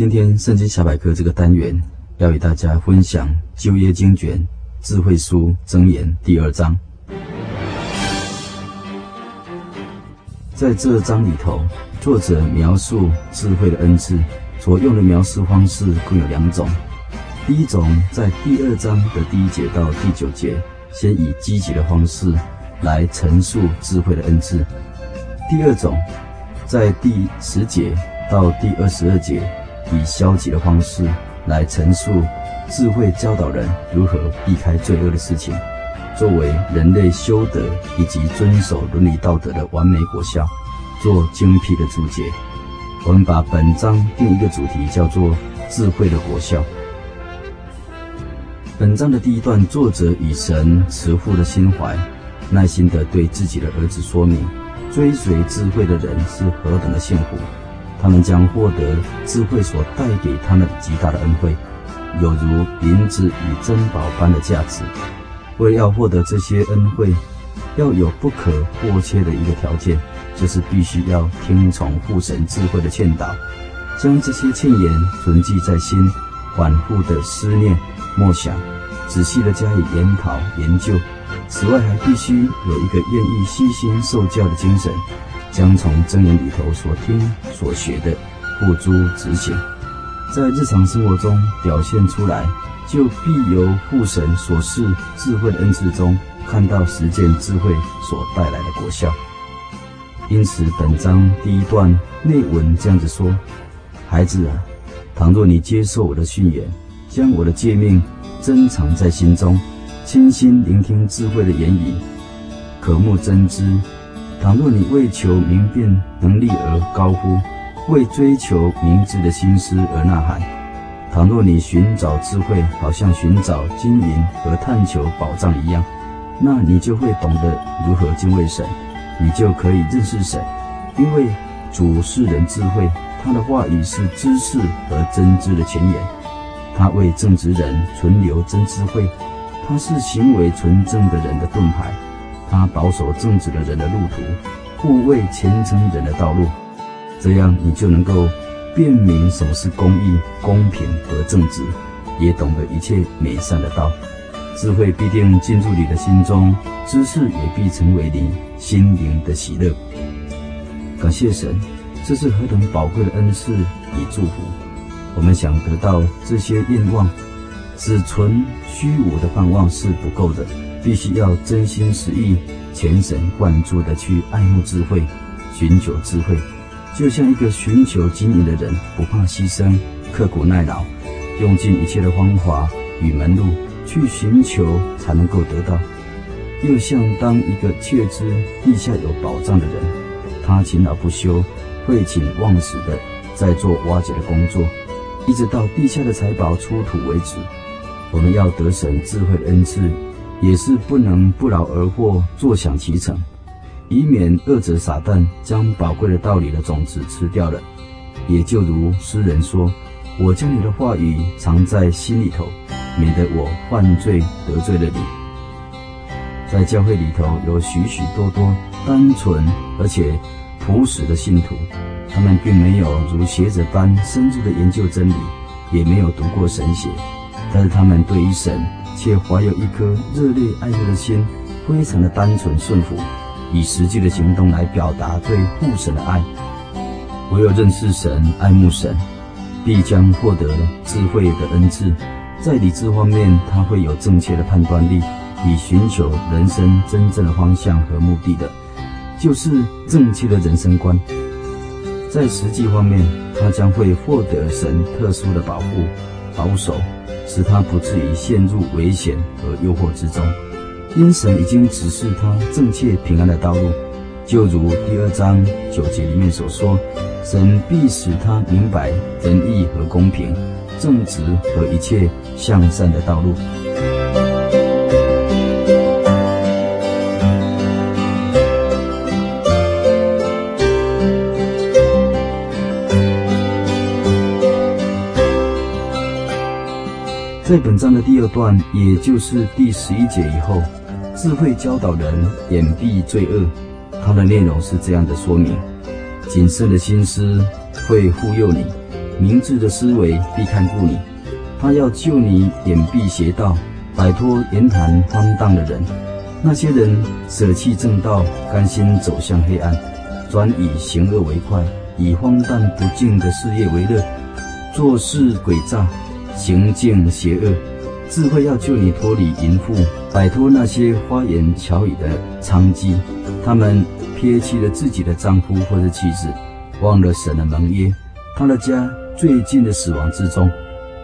今天圣经小百科这个单元要与大家分享旧约经卷智慧书箴言第二章。在这章里头，作者描述智慧的恩赐，所用的描述方式共有两种。第一种，在第二章的第一节到第九节，先以积极的方式来陈述智慧的恩赐；第二种，在第十节到第二十二节。以消极的方式来陈述智慧教导人如何避开罪恶的事情，作为人类修德以及遵守伦理道德的完美果效，做精辟的注解。我们把本章定一个主题，叫做“智慧的果效”。本章的第一段，作者以神慈父的心怀，耐心地对自己的儿子说明，追随智慧的人是何等的幸福。他们将获得智慧所带给他们极大的恩惠，有如银子与珍宝般的价值。为要获得这些恩惠，要有不可或缺的一个条件，就是必须要听从父神智慧的劝导，将这些劝言存记在心，反复的思念默想，仔细的加以研讨研究。此外，还必须有一个愿意悉心受教的精神。将从真言里头所听所学的付诸执行，在日常生活中表现出来，就必由父神所示智慧恩赐中看到实践智慧所带来的果效。因此，本章第一段内文这样子说：“孩子啊，倘若你接受我的训言，将我的诫命珍藏在心中，倾心聆听智慧的言语，渴慕真知。”倘若你为求明辨能力而高呼，为追求明智的心思而呐喊；倘若你寻找智慧，好像寻找金银和探求宝藏一样，那你就会懂得如何敬畏神，你就可以认识神。因为主是人智慧，他的话语是知识和真知的泉源，他为正直人存留真智慧，他是行为纯正的人的盾牌。他保守正直的人的路途，护卫虔诚人的道路，这样你就能够辨明什么是公义、公平和正直，也懂得一切美善的道。智慧必定进入你的心中，知识也必成为你心灵的喜乐。感谢神，这是何等宝贵的恩赐与祝福！我们想得到这些愿望，只存虚无的盼望是不够的。必须要真心实意、全神贯注地去爱慕智慧，寻求智慧，就像一个寻求金银的人，不怕牺牲，刻苦耐劳，用尽一切的方法与门路去寻求，才能够得到。又像当一个确知地下有宝藏的人，他勤劳不休、废寝忘食地在做挖掘的工作，一直到地下的财宝出土为止。我们要得神智慧的恩赐。也是不能不劳而获，坐享其成，以免恶者撒旦将宝贵的道理的种子吃掉了。也就如诗人说：“我将你的话语藏在心里头，免得我犯罪得罪了你。”在教会里头有许许多多单纯而且朴实的信徒，他们并没有如学者般深入的研究真理，也没有读过神学，但是他们对于神。却怀有一颗热烈爱慕的心，非常的单纯顺服，以实际的行动来表达对父神的爱。唯有认识神、爱慕神，必将获得智慧的恩赐。在理智方面，他会有正确的判断力，以寻求人生真正的方向和目的的，就是正确的人生观。在实际方面，他将会获得神特殊的保护、保守。使他不至于陷入危险和诱惑之中。因神已经指示他正确平安的道路，就如第二章九节里面所说：“神必使他明白仁义和公平、正直和一切向善的道路。”在本章的第二段，也就是第十一节以后，智慧教导人掩蔽罪恶。它的内容是这样的说明：谨慎的心思会护佑你，明智的思维必看顾你。他要救你掩蔽邪道，摆脱言谈荒诞的人。那些人舍弃正道，甘心走向黑暗，专以行恶为快，以荒诞不敬的事业为乐，做事诡诈。行径邪恶，智慧要救你脱离淫妇，摆脱那些花言巧语的娼妓。他们撇弃了自己的丈夫或者妻子，忘了神的盟约。他的家最近的死亡之中，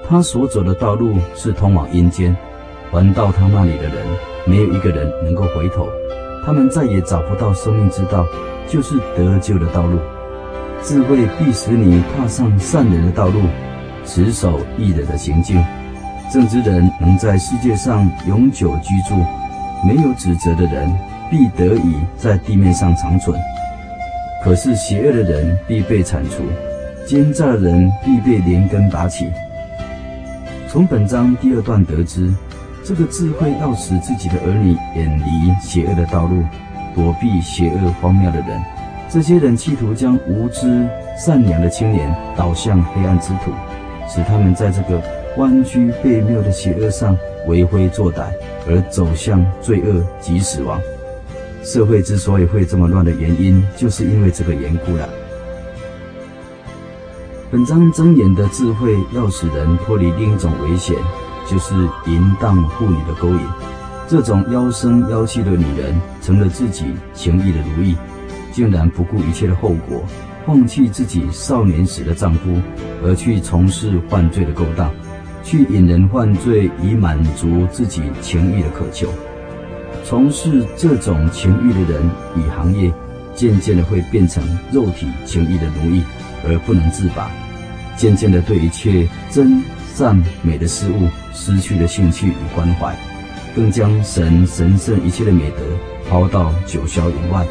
他所走的道路是通往阴间。环到他那里的人，没有一个人能够回头。他们再也找不到生命之道，就是得救的道路。智慧必使你踏上善人的道路。持守义人的行径，正直人能在世界上永久居住；没有指责的人，必得以在地面上长存。可是邪恶的人必被铲除，奸诈的人必被连根拔起。从本章第二段得知，这个智慧要使自己的儿女远离邪恶的道路，躲避邪恶荒谬的人。这些人企图将无知善良的青年导向黑暗之途。使他们在这个弯曲悖谬的邪恶上为非作歹，而走向罪恶及死亡。社会之所以会这么乱的原因，就是因为这个缘故了。本章箴言的智慧要使人脱离另一种危险，就是淫荡妇女的勾引。这种妖声妖气的女人，成了自己情欲的奴役，竟然不顾一切的后果。放弃自己少年时的丈夫，而去从事犯罪的勾当，去引人犯罪以满足自己情欲的渴求。从事这种情欲的人与行业，渐渐的会变成肉体情欲的奴役，而不能自拔。渐渐的对一切真善美的事物失去了兴趣与关怀，更将神神圣一切的美德抛到九霄云外。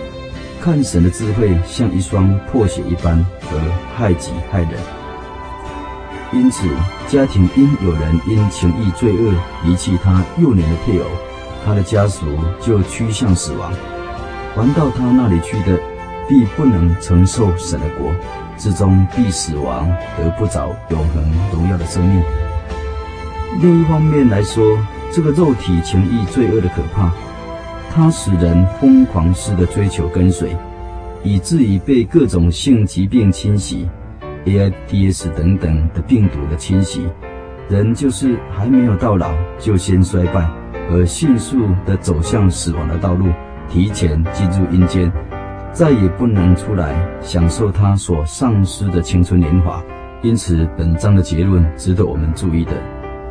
看神的智慧像一双破鞋一般，而害己害人。因此，家庭因有人因情欲罪恶离弃他幼年的配偶，他的家属就趋向死亡。还到他那里去的，必不能承受神的国，至终必死亡，得不着永恒荣耀的生命。另一方面来说，这个肉体情欲罪恶的可怕。它使人疯狂似的追求跟随，以至于被各种性疾病侵袭，AIDS 等等的病毒的侵袭，人就是还没有到老就先衰败，而迅速的走向死亡的道路，提前进入阴间，再也不能出来享受他所丧失的青春年华。因此，本章的结论值得我们注意的，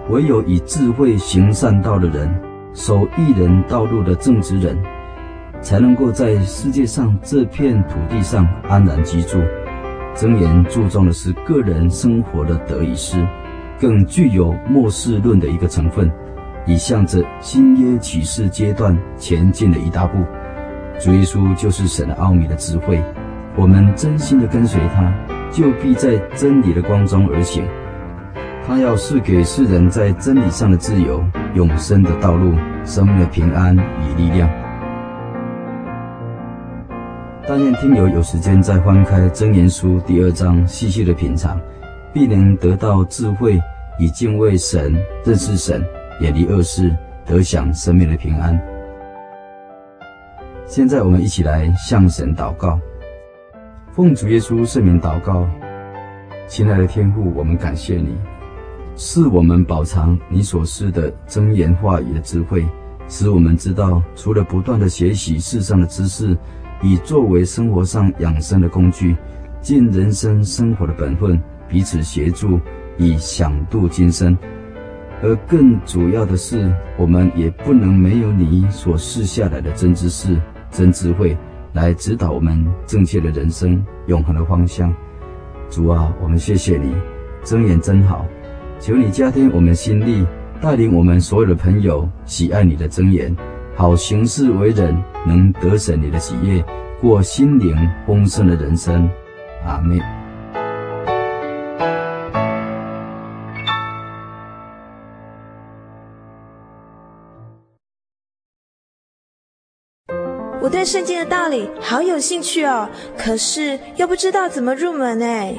唯有以智慧行善道的人。守义人道路的正直人，才能够在世界上这片土地上安然居住。箴言注重的是个人生活的得与失，更具有末世论的一个成分，以向着新约启示阶段前进的一大步。主耶稣就是神的奥秘的智慧，我们真心的跟随他，就必在真理的光中而行。他要赐给世人在真理上的自由、永生的道路、生命的平安与力量。但愿听友有时间再翻开《箴言书》第二章，细细的品尝，必能得到智慧，以敬畏神、认识神、远离恶事，得享生命的平安。现在我们一起来向神祷告，奉主耶稣圣名祷告，亲爱的天父，我们感谢你。是我们饱尝你所示的真言话语的智慧，使我们知道，除了不断的学习世上的知识，以作为生活上养生的工具，尽人生生活的本分，彼此协助，以享度今生。而更主要的是，我们也不能没有你所赐下来的真知识、真智慧来指导我们正确的人生、永恒的方向。主啊，我们谢谢你，箴言真好，求你加添我们心力，带领我们所有的朋友喜爱你的真言，好行事为人，能得神你的喜悦，过心灵丰盛的人生。阿妹。我对圣经的道理好有兴趣哦，可是又不知道怎么入门哎。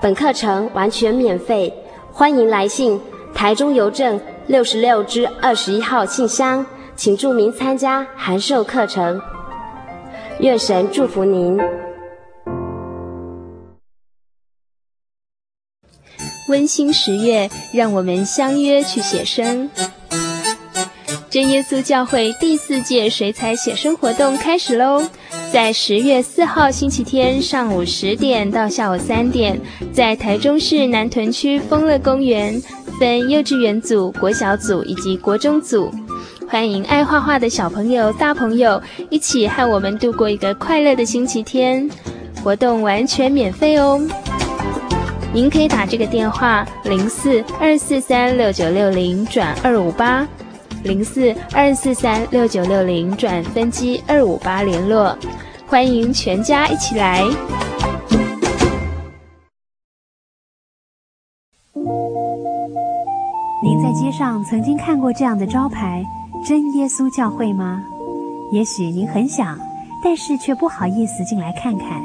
本课程完全免费，欢迎来信台中邮政六十六之二十一号信箱，请注明参加函授课程。愿神祝福您。温馨十月，让我们相约去写生。真耶稣教会第四届水彩写生活动开始喽！在十月四号星期天上午十点到下午三点，在台中市南屯区丰乐公园，分幼稚园组、国小组以及国中组，欢迎爱画画的小朋友、大朋友一起和我们度过一个快乐的星期天。活动完全免费哦！您可以打这个电话：零四二四三六九六零转二五八。零四二四三六九六零转分机二五八联络，欢迎全家一起来。您在街上曾经看过这样的招牌“真耶稣教会”吗？也许您很想，但是却不好意思进来看看。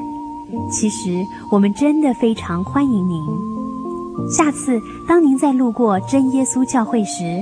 其实我们真的非常欢迎您。下次当您在路过真耶稣教会时，